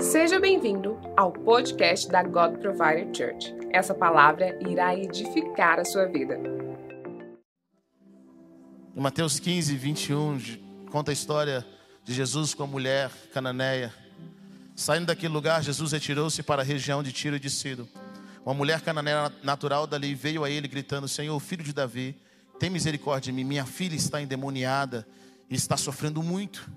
Seja bem-vindo ao podcast da God Provider Church. Essa palavra irá edificar a sua vida. Em Mateus 15, 21, conta a história de Jesus com a mulher cananeia. Saindo daquele lugar, Jesus retirou-se para a região de Tiro e de Sidon. Uma mulher cananeia natural dali veio a ele gritando: Senhor, filho de Davi, tem misericórdia de mim. Minha filha está endemoniada e está sofrendo muito.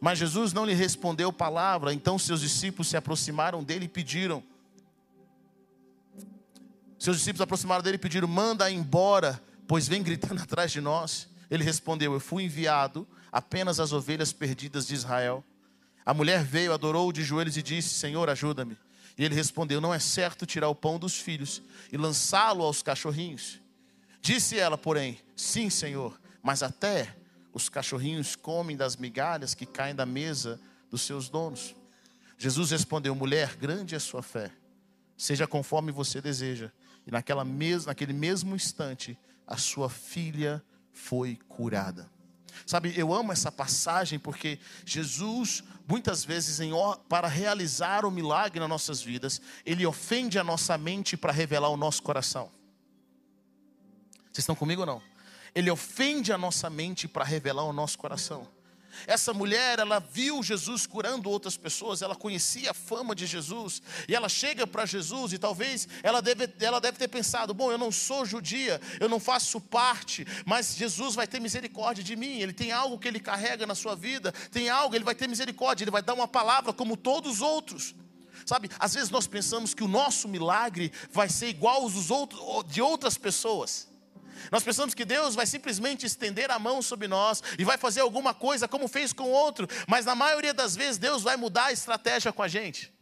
Mas Jesus não lhe respondeu palavra. Então seus discípulos se aproximaram dele e pediram. Seus discípulos se aproximaram dele e pediram: Manda embora, pois vem gritando atrás de nós. Ele respondeu: Eu fui enviado apenas às ovelhas perdidas de Israel. A mulher veio, adorou de joelhos e disse: Senhor, ajuda-me. E ele respondeu: Não é certo tirar o pão dos filhos e lançá-lo aos cachorrinhos. Disse ela, porém: Sim, Senhor, mas até os cachorrinhos comem das migalhas que caem da mesa dos seus donos. Jesus respondeu: Mulher, grande é a sua fé, seja conforme você deseja. E naquela mes naquele mesmo instante, a sua filha foi curada. Sabe, eu amo essa passagem porque Jesus, muitas vezes, em, para realizar o milagre nas nossas vidas, ele ofende a nossa mente para revelar o nosso coração. Vocês estão comigo ou não? Ele ofende a nossa mente para revelar o nosso coração. Essa mulher, ela viu Jesus curando outras pessoas, ela conhecia a fama de Jesus, e ela chega para Jesus, e talvez ela deve, ela deve ter pensado: bom, eu não sou judia, eu não faço parte, mas Jesus vai ter misericórdia de mim, ele tem algo que ele carrega na sua vida, tem algo, ele vai ter misericórdia, ele vai dar uma palavra como todos os outros. Sabe, às vezes nós pensamos que o nosso milagre vai ser igual aos outros, de outras pessoas. Nós pensamos que Deus vai simplesmente estender a mão sobre nós e vai fazer alguma coisa como fez com outro, mas na maioria das vezes Deus vai mudar a estratégia com a gente.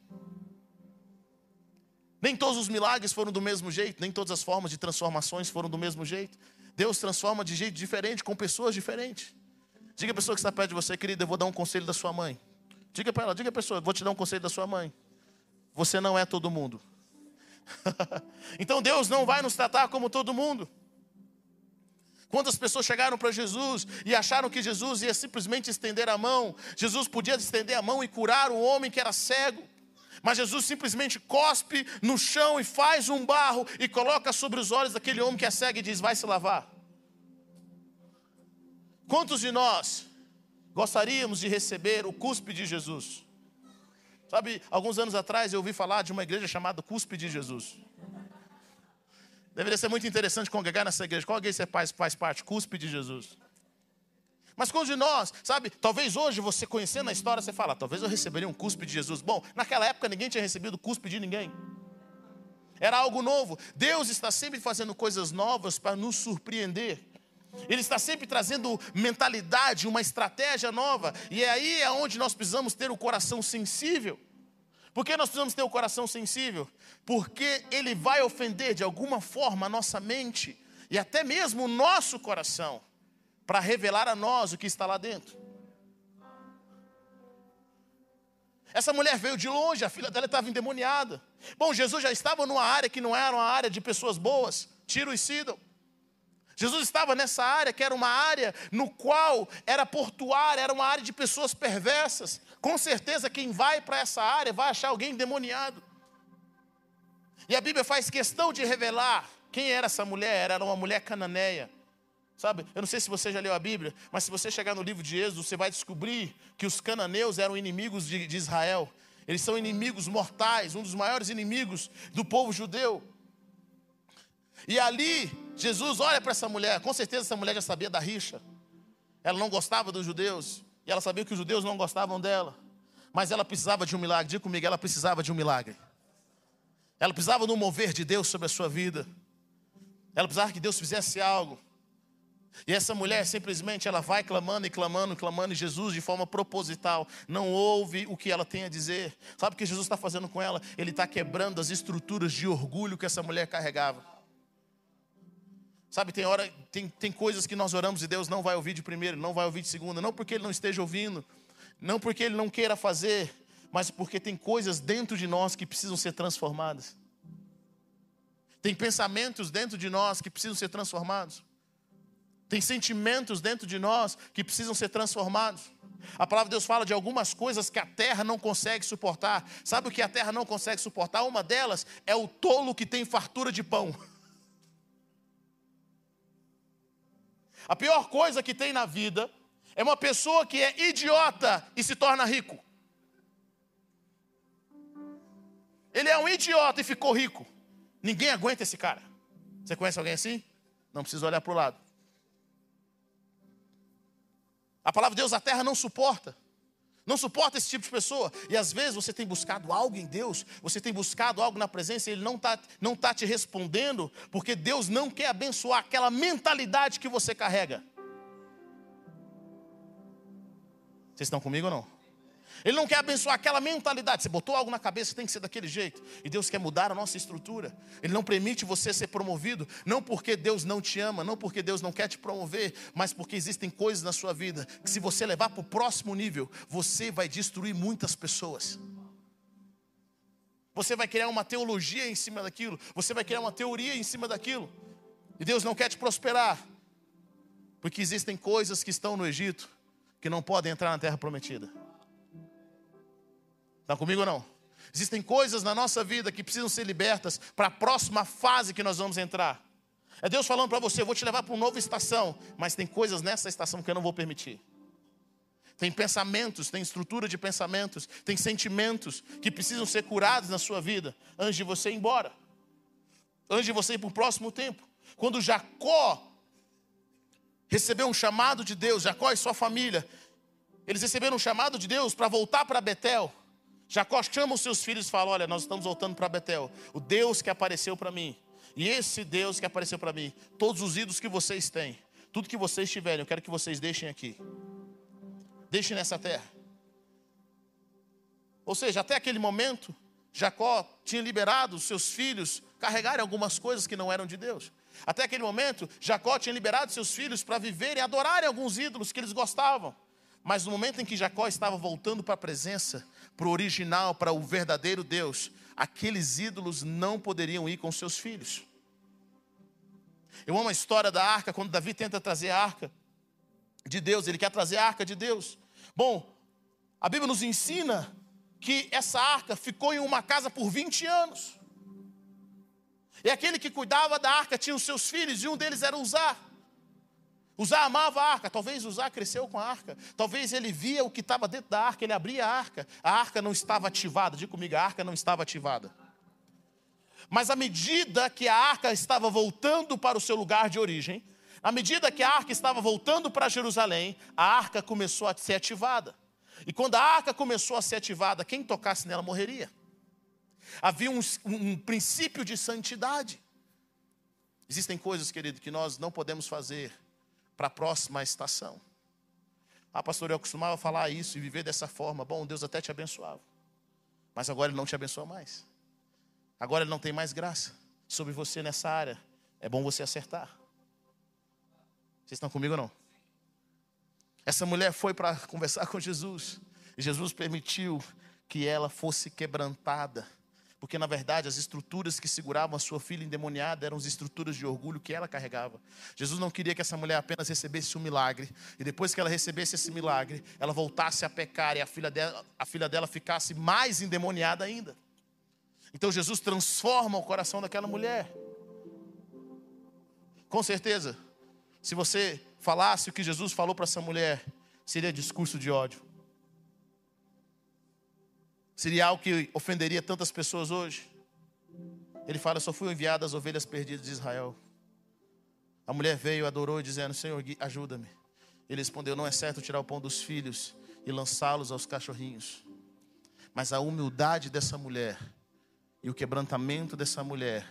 Nem todos os milagres foram do mesmo jeito, nem todas as formas de transformações foram do mesmo jeito. Deus transforma de jeito diferente, com pessoas diferentes. Diga a pessoa que está perto de você, querida, eu vou dar um conselho da sua mãe. Diga para ela, diga a pessoa, vou te dar um conselho da sua mãe. Você não é todo mundo. então Deus não vai nos tratar como todo mundo. Quantas pessoas chegaram para Jesus e acharam que Jesus ia simplesmente estender a mão? Jesus podia estender a mão e curar o homem que era cego. Mas Jesus simplesmente cospe no chão e faz um barro e coloca sobre os olhos daquele homem que é cego e diz: Vai se lavar. Quantos de nós gostaríamos de receber o cuspe de Jesus? Sabe, alguns anos atrás eu ouvi falar de uma igreja chamada Cuspe de Jesus. Deveria ser muito interessante congregar nessa igreja. Qual igreja você faz, faz parte? Cuspe de Jesus. Mas quando de nós, sabe, talvez hoje você conhecendo a história, você fala, talvez eu receberia um cuspe de Jesus. Bom, naquela época ninguém tinha recebido cuspe de ninguém. Era algo novo. Deus está sempre fazendo coisas novas para nos surpreender. Ele está sempre trazendo mentalidade, uma estratégia nova. E é aí é onde nós precisamos ter o coração sensível. Por que nós precisamos ter o coração sensível? Porque ele vai ofender de alguma forma a nossa mente e até mesmo o nosso coração, para revelar a nós o que está lá dentro. Essa mulher veio de longe, a filha dela estava endemoniada. Bom, Jesus já estava numa área que não era uma área de pessoas boas, Tiro e Sidon. Jesus estava nessa área que era uma área no qual era portuária, era uma área de pessoas perversas. Com certeza quem vai para essa área vai achar alguém endemoniado. E a Bíblia faz questão de revelar quem era essa mulher, era uma mulher cananeia. Sabe, eu não sei se você já leu a Bíblia, mas se você chegar no livro de Êxodo, você vai descobrir que os cananeus eram inimigos de, de Israel. Eles são inimigos mortais, um dos maiores inimigos do povo judeu. E ali, Jesus olha para essa mulher, com certeza essa mulher já sabia da rixa. Ela não gostava dos judeus, e ela sabia que os judeus não gostavam dela. Mas ela precisava de um milagre, diga comigo, ela precisava de um milagre. Ela precisava do mover de Deus sobre a sua vida. Ela precisava que Deus fizesse algo. E essa mulher simplesmente ela vai clamando e clamando, clamando, e Jesus de forma proposital não ouve o que ela tem a dizer. Sabe o que Jesus está fazendo com ela? Ele está quebrando as estruturas de orgulho que essa mulher carregava. Sabe, tem hora, tem, tem coisas que nós oramos e Deus não vai ouvir de primeiro, não vai ouvir de segunda, não porque Ele não esteja ouvindo, não porque Ele não queira fazer, mas porque tem coisas dentro de nós que precisam ser transformadas. Tem pensamentos dentro de nós que precisam ser transformados. Tem sentimentos dentro de nós que precisam ser transformados. A palavra de Deus fala de algumas coisas que a terra não consegue suportar. Sabe o que a terra não consegue suportar? Uma delas é o tolo que tem fartura de pão. A pior coisa que tem na vida é uma pessoa que é idiota e se torna rico. Ele é um idiota e ficou rico. Ninguém aguenta esse cara. Você conhece alguém assim? Não precisa olhar para o lado. A palavra de Deus, a terra não suporta. Não suporta esse tipo de pessoa. E às vezes você tem buscado algo em Deus, você tem buscado algo na presença, e Ele não está não tá te respondendo, porque Deus não quer abençoar aquela mentalidade que você carrega. Vocês estão comigo ou não? Ele não quer abençoar aquela mentalidade. Você botou algo na cabeça, tem que ser daquele jeito. E Deus quer mudar a nossa estrutura. Ele não permite você ser promovido, não porque Deus não te ama, não porque Deus não quer te promover, mas porque existem coisas na sua vida que, se você levar para o próximo nível, você vai destruir muitas pessoas. Você vai criar uma teologia em cima daquilo, você vai criar uma teoria em cima daquilo. E Deus não quer te prosperar, porque existem coisas que estão no Egito que não podem entrar na terra prometida. Está comigo ou não? Existem coisas na nossa vida que precisam ser libertas para a próxima fase que nós vamos entrar. É Deus falando para você: eu vou te levar para uma nova estação, mas tem coisas nessa estação que eu não vou permitir. Tem pensamentos, tem estrutura de pensamentos, tem sentimentos que precisam ser curados na sua vida antes de você ir embora, antes de você ir para o próximo tempo. Quando Jacó recebeu um chamado de Deus, Jacó e sua família, eles receberam um chamado de Deus para voltar para Betel. Jacó chama os seus filhos e fala: Olha, nós estamos voltando para Betel. O Deus que apareceu para mim. E esse Deus que apareceu para mim, todos os ídolos que vocês têm, tudo que vocês tiverem, eu quero que vocês deixem aqui. Deixem nessa terra. Ou seja, até aquele momento, Jacó tinha liberado os seus filhos carregarem algumas coisas que não eram de Deus. Até aquele momento, Jacó tinha liberado seus filhos para viverem e adorarem alguns ídolos que eles gostavam. Mas no momento em que Jacó estava voltando para a presença, para o original, para o verdadeiro Deus, aqueles ídolos não poderiam ir com seus filhos. Eu amo a história da arca, quando Davi tenta trazer a arca de Deus, ele quer trazer a arca de Deus. Bom, a Bíblia nos ensina que essa arca ficou em uma casa por 20 anos. E aquele que cuidava da arca tinha os seus filhos, e um deles era Uzá. Uzá amava a arca, talvez Uzá cresceu com a arca, talvez ele via o que estava dentro da arca, ele abria a arca, a arca não estava ativada, diga comigo, a arca não estava ativada. Mas à medida que a arca estava voltando para o seu lugar de origem, à medida que a arca estava voltando para Jerusalém, a arca começou a ser ativada. E quando a arca começou a ser ativada, quem tocasse nela morreria. Havia um, um princípio de santidade. Existem coisas, querido, que nós não podemos fazer para a próxima estação. Ah, pastor, eu costumava falar isso e viver dessa forma. Bom, Deus até te abençoava. Mas agora Ele não te abençoa mais. Agora Ele não tem mais graça sobre você nessa área. É bom você acertar. Vocês estão comigo ou não? Essa mulher foi para conversar com Jesus. E Jesus permitiu que ela fosse quebrantada porque na verdade as estruturas que seguravam a sua filha endemoniada eram as estruturas de orgulho que ela carregava. Jesus não queria que essa mulher apenas recebesse um milagre e depois que ela recebesse esse milagre, ela voltasse a pecar e a filha dela, a filha dela ficasse mais endemoniada ainda. Então Jesus transforma o coração daquela mulher. Com certeza, se você falasse o que Jesus falou para essa mulher, seria discurso de ódio. Seria algo que ofenderia tantas pessoas hoje. Ele fala: Só fui enviado às ovelhas perdidas de Israel. A mulher veio, adorou, dizendo: Senhor, ajuda-me. Ele respondeu: Não é certo tirar o pão dos filhos e lançá-los aos cachorrinhos. Mas a humildade dessa mulher e o quebrantamento dessa mulher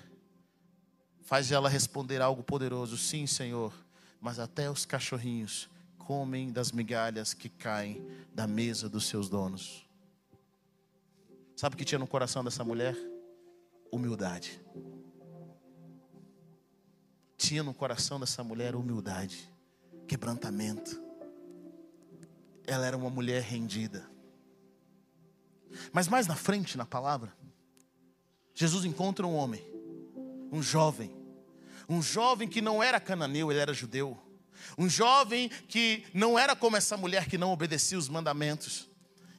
faz ela responder algo poderoso: Sim, Senhor, mas até os cachorrinhos comem das migalhas que caem da mesa dos seus donos. Sabe o que tinha no coração dessa mulher? Humildade. Tinha no coração dessa mulher humildade, quebrantamento. Ela era uma mulher rendida. Mas mais na frente, na palavra, Jesus encontra um homem, um jovem, um jovem que não era cananeu, ele era judeu. Um jovem que não era como essa mulher que não obedecia os mandamentos.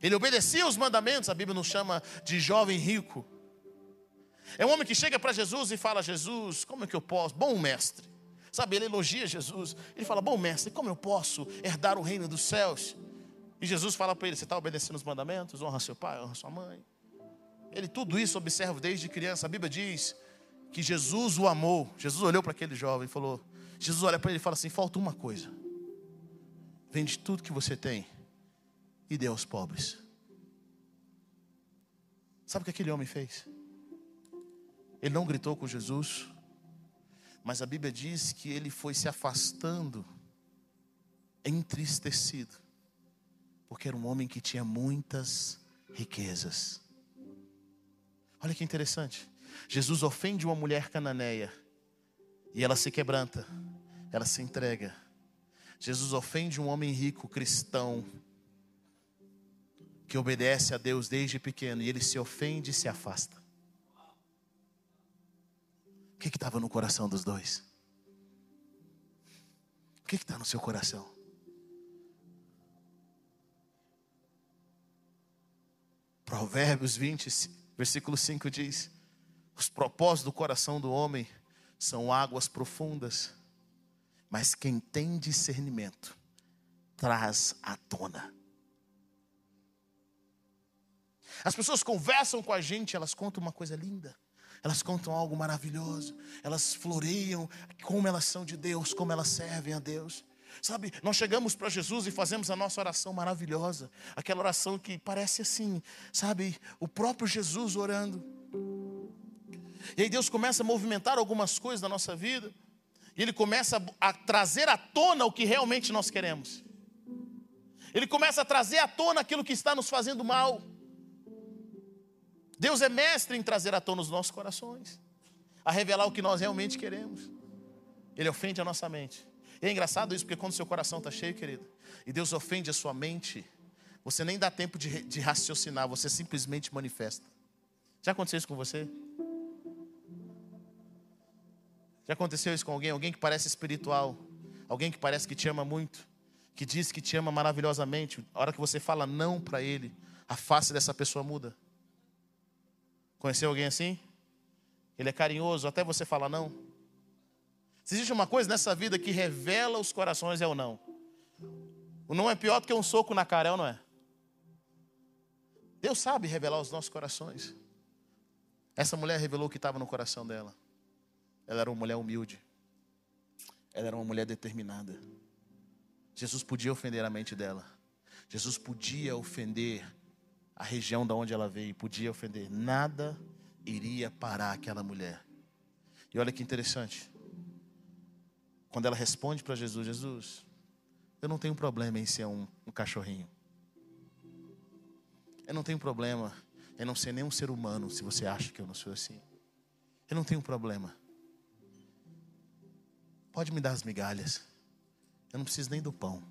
Ele obedecia os mandamentos, a Bíblia nos chama de jovem rico. É um homem que chega para Jesus e fala: Jesus, como é que eu posso? Bom mestre. Sabe, ele elogia Jesus. Ele fala: Bom mestre, como eu posso herdar o reino dos céus? E Jesus fala para ele: Você está obedecendo os mandamentos? Honra seu pai, honra sua mãe. Ele tudo isso observa desde criança. A Bíblia diz que Jesus o amou. Jesus olhou para aquele jovem e falou: Jesus olha para ele e fala assim: falta uma coisa. Vende tudo que você tem e dê aos pobres. Sabe o que aquele homem fez? Ele não gritou com Jesus, mas a Bíblia diz que ele foi se afastando, entristecido, porque era um homem que tinha muitas riquezas. Olha que interessante. Jesus ofende uma mulher cananeia e ela se quebranta, ela se entrega. Jesus ofende um homem rico, cristão, que obedece a Deus desde pequeno e ele se ofende e se afasta. O que estava no coração dos dois? O que está no seu coração? Provérbios 20, versículo 5 diz: Os propósitos do coração do homem são águas profundas, mas quem tem discernimento traz à tona. As pessoas conversam com a gente, elas contam uma coisa linda, elas contam algo maravilhoso, elas floreiam como elas são de Deus, como elas servem a Deus. Sabe, nós chegamos para Jesus e fazemos a nossa oração maravilhosa, aquela oração que parece assim, sabe, o próprio Jesus orando. E aí Deus começa a movimentar algumas coisas na nossa vida, e Ele começa a, a trazer à tona o que realmente nós queremos. Ele começa a trazer à tona aquilo que está nos fazendo mal. Deus é mestre em trazer à tona os nossos corações, a revelar o que nós realmente queremos. Ele ofende a nossa mente. E é engraçado isso, porque quando seu coração está cheio, querido, e Deus ofende a sua mente, você nem dá tempo de, de raciocinar, você simplesmente manifesta. Já aconteceu isso com você? Já aconteceu isso com alguém? Alguém que parece espiritual, alguém que parece que te ama muito, que diz que te ama maravilhosamente, a hora que você fala não para ele, a face dessa pessoa muda. Conheceu alguém assim? Ele é carinhoso, até você fala não. Se existe uma coisa nessa vida que revela os corações, é o não. O não é pior do que um soco na cara, é ou não é? Deus sabe revelar os nossos corações. Essa mulher revelou o que estava no coração dela. Ela era uma mulher humilde. Ela era uma mulher determinada. Jesus podia ofender a mente dela. Jesus podia ofender a região da onde ela veio, podia ofender. Nada iria parar aquela mulher. E olha que interessante. Quando ela responde para Jesus, Jesus, eu não tenho problema em ser um, um cachorrinho. Eu não tenho problema em não ser nem um ser humano, se você acha que eu não sou assim. Eu não tenho problema. Pode me dar as migalhas. Eu não preciso nem do pão.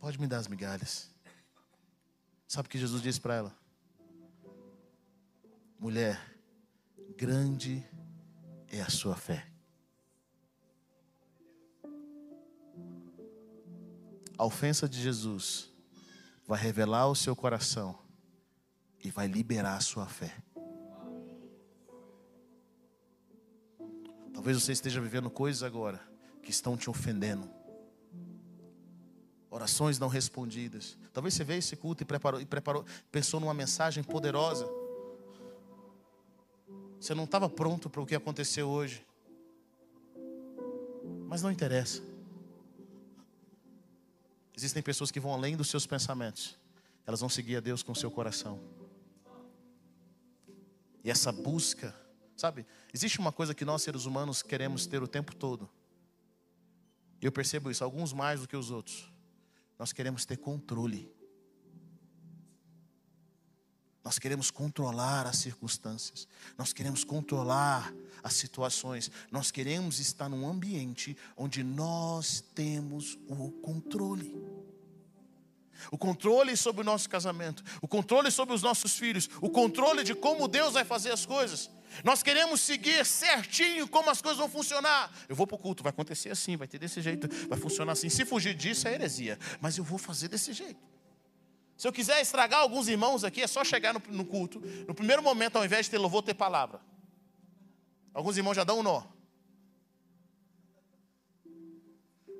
Pode me dar as migalhas. Sabe o que Jesus disse para ela? Mulher, grande é a sua fé. A ofensa de Jesus vai revelar o seu coração e vai liberar a sua fé. Talvez você esteja vivendo coisas agora que estão te ofendendo orações não respondidas. Talvez você veio esse culto e preparou, e preparou, pensou numa mensagem poderosa. Você não estava pronto para o que aconteceu hoje. Mas não interessa. Existem pessoas que vão além dos seus pensamentos. Elas vão seguir a Deus com o seu coração. E essa busca, sabe? Existe uma coisa que nós seres humanos queremos ter o tempo todo. Eu percebo isso, alguns mais do que os outros. Nós queremos ter controle. Nós queremos controlar as circunstâncias. Nós queremos controlar as situações. Nós queremos estar num ambiente onde nós temos o controle. O controle sobre o nosso casamento, o controle sobre os nossos filhos, o controle de como Deus vai fazer as coisas. Nós queremos seguir certinho como as coisas vão funcionar. Eu vou para o culto, vai acontecer assim, vai ter desse jeito, vai funcionar assim. Se fugir disso é heresia, mas eu vou fazer desse jeito. Se eu quiser estragar alguns irmãos aqui, é só chegar no, no culto. No primeiro momento, ao invés de ter louvor, ter palavra. Alguns irmãos já dão um nó.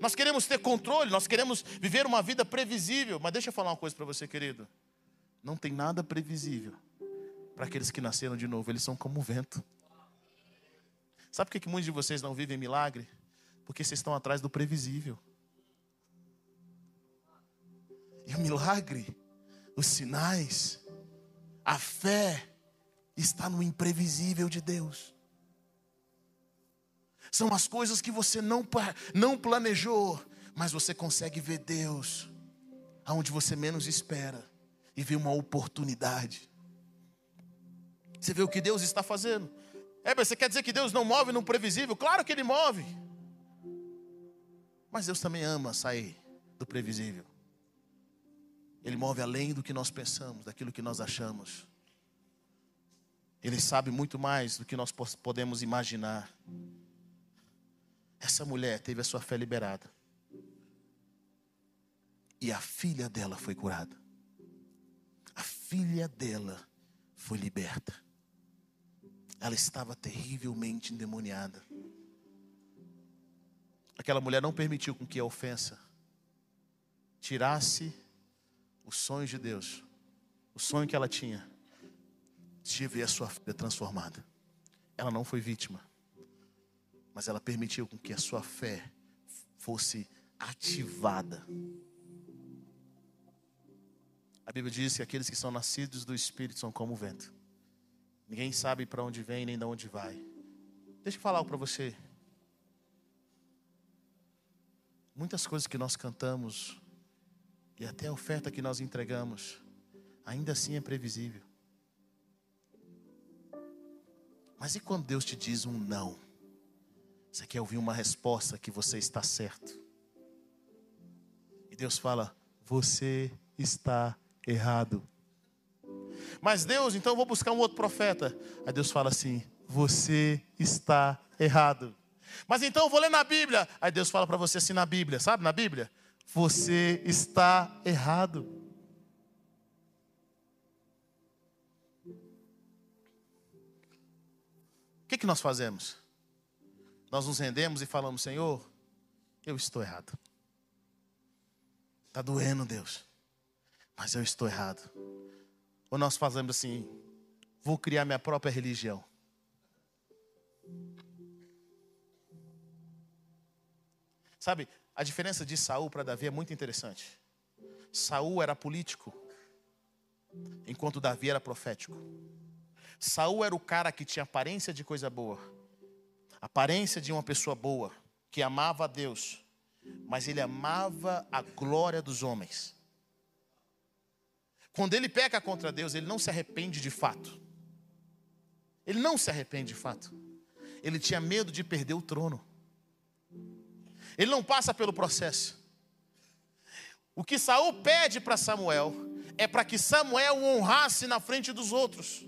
Nós queremos ter controle, nós queremos viver uma vida previsível. Mas deixa eu falar uma coisa para você, querido. Não tem nada previsível para aqueles que nasceram de novo. Eles são como o vento. Sabe por que muitos de vocês não vivem milagre? Porque vocês estão atrás do previsível. E o milagre, os sinais, a fé está no imprevisível de Deus são as coisas que você não, não planejou, mas você consegue ver Deus aonde você menos espera e ver uma oportunidade. Você vê o que Deus está fazendo. É, você quer dizer que Deus não move no previsível? Claro que Ele move. Mas Deus também ama sair do previsível. Ele move além do que nós pensamos, daquilo que nós achamos. Ele sabe muito mais do que nós podemos imaginar. Essa mulher teve a sua fé liberada. E a filha dela foi curada. A filha dela foi liberta. Ela estava terrivelmente endemoniada. Aquela mulher não permitiu com que a ofensa tirasse os sonhos de Deus, o sonho que ela tinha de ver a sua filha transformada. Ela não foi vítima mas ela permitiu com que a sua fé fosse ativada. A Bíblia diz que aqueles que são nascidos do Espírito são como o vento. Ninguém sabe para onde vem nem de onde vai. Deixa eu falar algo para você. Muitas coisas que nós cantamos e até a oferta que nós entregamos, ainda assim é previsível. Mas e quando Deus te diz um não? Você quer ouvir uma resposta que você está certo. E Deus fala: Você está errado. Mas Deus, então eu vou buscar um outro profeta. Aí Deus fala assim: Você está errado. Mas então eu vou ler na Bíblia. Aí Deus fala para você assim na Bíblia, sabe na Bíblia? Você está errado. O que, que nós fazemos? Nós nos rendemos e falamos: Senhor, eu estou errado. Está doendo, Deus, mas eu estou errado. Ou nós fazemos assim: vou criar minha própria religião. Sabe, a diferença de Saul para Davi é muito interessante. Saul era político, enquanto Davi era profético. Saul era o cara que tinha aparência de coisa boa, aparência de uma pessoa boa, que amava a Deus, mas ele amava a glória dos homens. Quando ele peca contra Deus, ele não se arrepende de fato. Ele não se arrepende de fato. Ele tinha medo de perder o trono. Ele não passa pelo processo. O que Saul pede para Samuel é para que Samuel o honrasse na frente dos outros.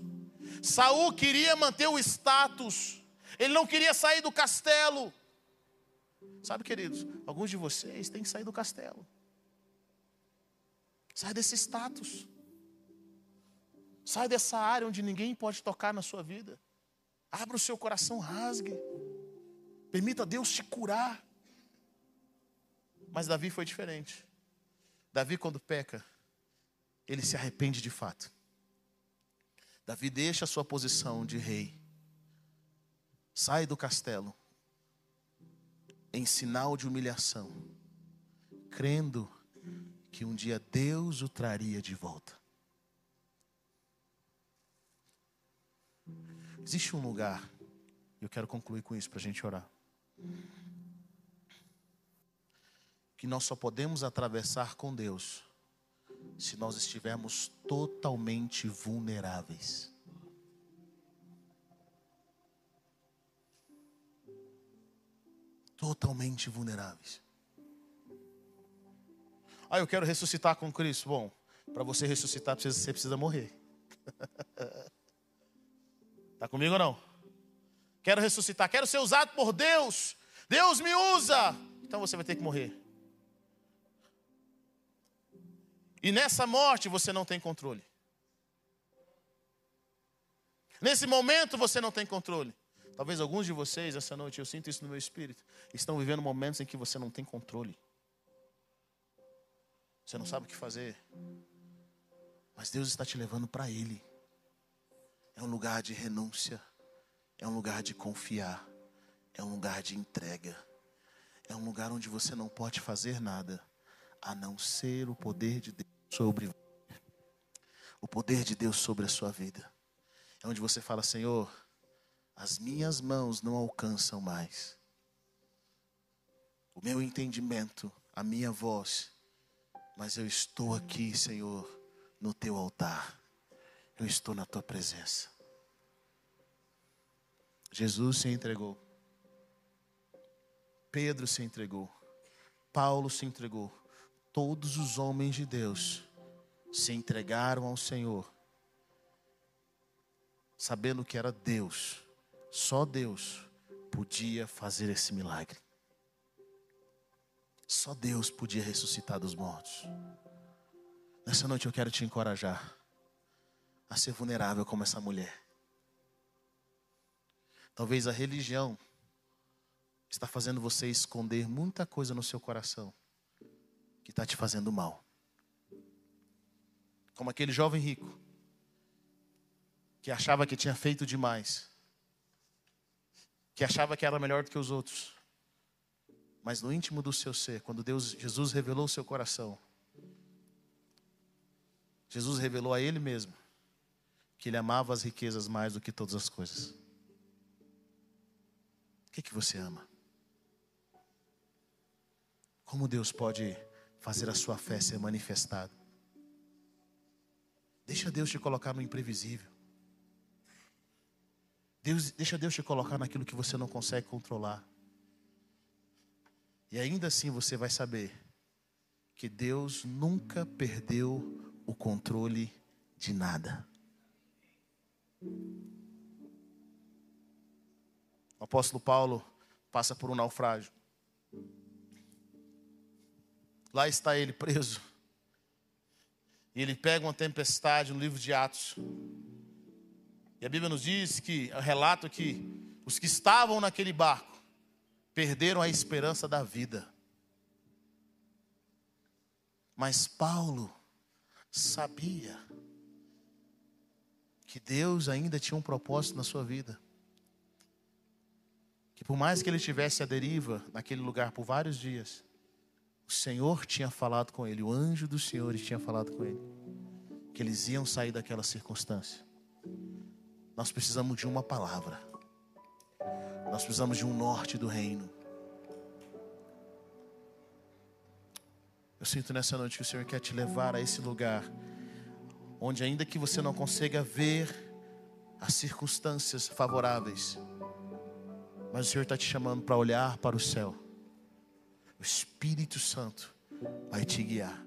Saul queria manter o status ele não queria sair do castelo. Sabe, queridos, alguns de vocês têm que sair do castelo. Sai desse status. Sai dessa área onde ninguém pode tocar na sua vida. Abra o seu coração, rasgue. Permita Deus te curar. Mas Davi foi diferente. Davi, quando peca, ele se arrepende de fato. Davi deixa a sua posição de rei sai do castelo em sinal de humilhação, crendo que um dia Deus o traria de volta. Existe um lugar, e eu quero concluir com isso para a gente orar, que nós só podemos atravessar com Deus se nós estivermos totalmente vulneráveis. Totalmente vulneráveis. Ah, eu quero ressuscitar com Cristo. Bom, para você ressuscitar, você precisa morrer. Está comigo ou não? Quero ressuscitar, quero ser usado por Deus. Deus me usa. Então você vai ter que morrer. E nessa morte você não tem controle. Nesse momento você não tem controle. Talvez alguns de vocês, essa noite, eu sinto isso no meu espírito, estão vivendo momentos em que você não tem controle. Você não sabe o que fazer. Mas Deus está te levando para Ele. É um lugar de renúncia. É um lugar de confiar. É um lugar de entrega. É um lugar onde você não pode fazer nada a não ser o poder de Deus sobre o poder de Deus sobre a sua vida. É onde você fala, Senhor, as minhas mãos não alcançam mais. O meu entendimento, a minha voz, mas eu estou aqui, Senhor, no teu altar. Eu estou na tua presença. Jesus se entregou. Pedro se entregou. Paulo se entregou. Todos os homens de Deus se entregaram ao Senhor, sabendo que era Deus, só Deus podia fazer esse milagre. Só Deus podia ressuscitar dos mortos. Nessa noite eu quero te encorajar a ser vulnerável como essa mulher. Talvez a religião está fazendo você esconder muita coisa no seu coração que está te fazendo mal. Como aquele jovem rico que achava que tinha feito demais, que achava que era melhor do que os outros. Mas no íntimo do seu ser, quando Deus, Jesus revelou o seu coração, Jesus revelou a ele mesmo que ele amava as riquezas mais do que todas as coisas. O que, que você ama? Como Deus pode fazer a sua fé ser manifestada? Deixa Deus te colocar no imprevisível. Deus, deixa Deus te colocar naquilo que você não consegue controlar. E ainda assim você vai saber que Deus nunca perdeu o controle de nada. O apóstolo Paulo passa por um naufrágio. Lá está ele preso. E ele pega uma tempestade no livro de Atos. E a Bíblia nos diz que, o relato que os que estavam naquele barco perderam a esperança da vida. Mas Paulo sabia que Deus ainda tinha um propósito na sua vida. Que por mais que ele estivesse à deriva naquele lugar por vários dias, o Senhor tinha falado com ele, o anjo do Senhor tinha falado com ele, que eles iam sair daquela circunstância. Nós precisamos de uma palavra. Nós precisamos de um norte do reino. Eu sinto nessa noite que o Senhor quer te levar a esse lugar, onde, ainda que você não consiga ver as circunstâncias favoráveis, mas o Senhor está te chamando para olhar para o céu. O Espírito Santo vai te guiar.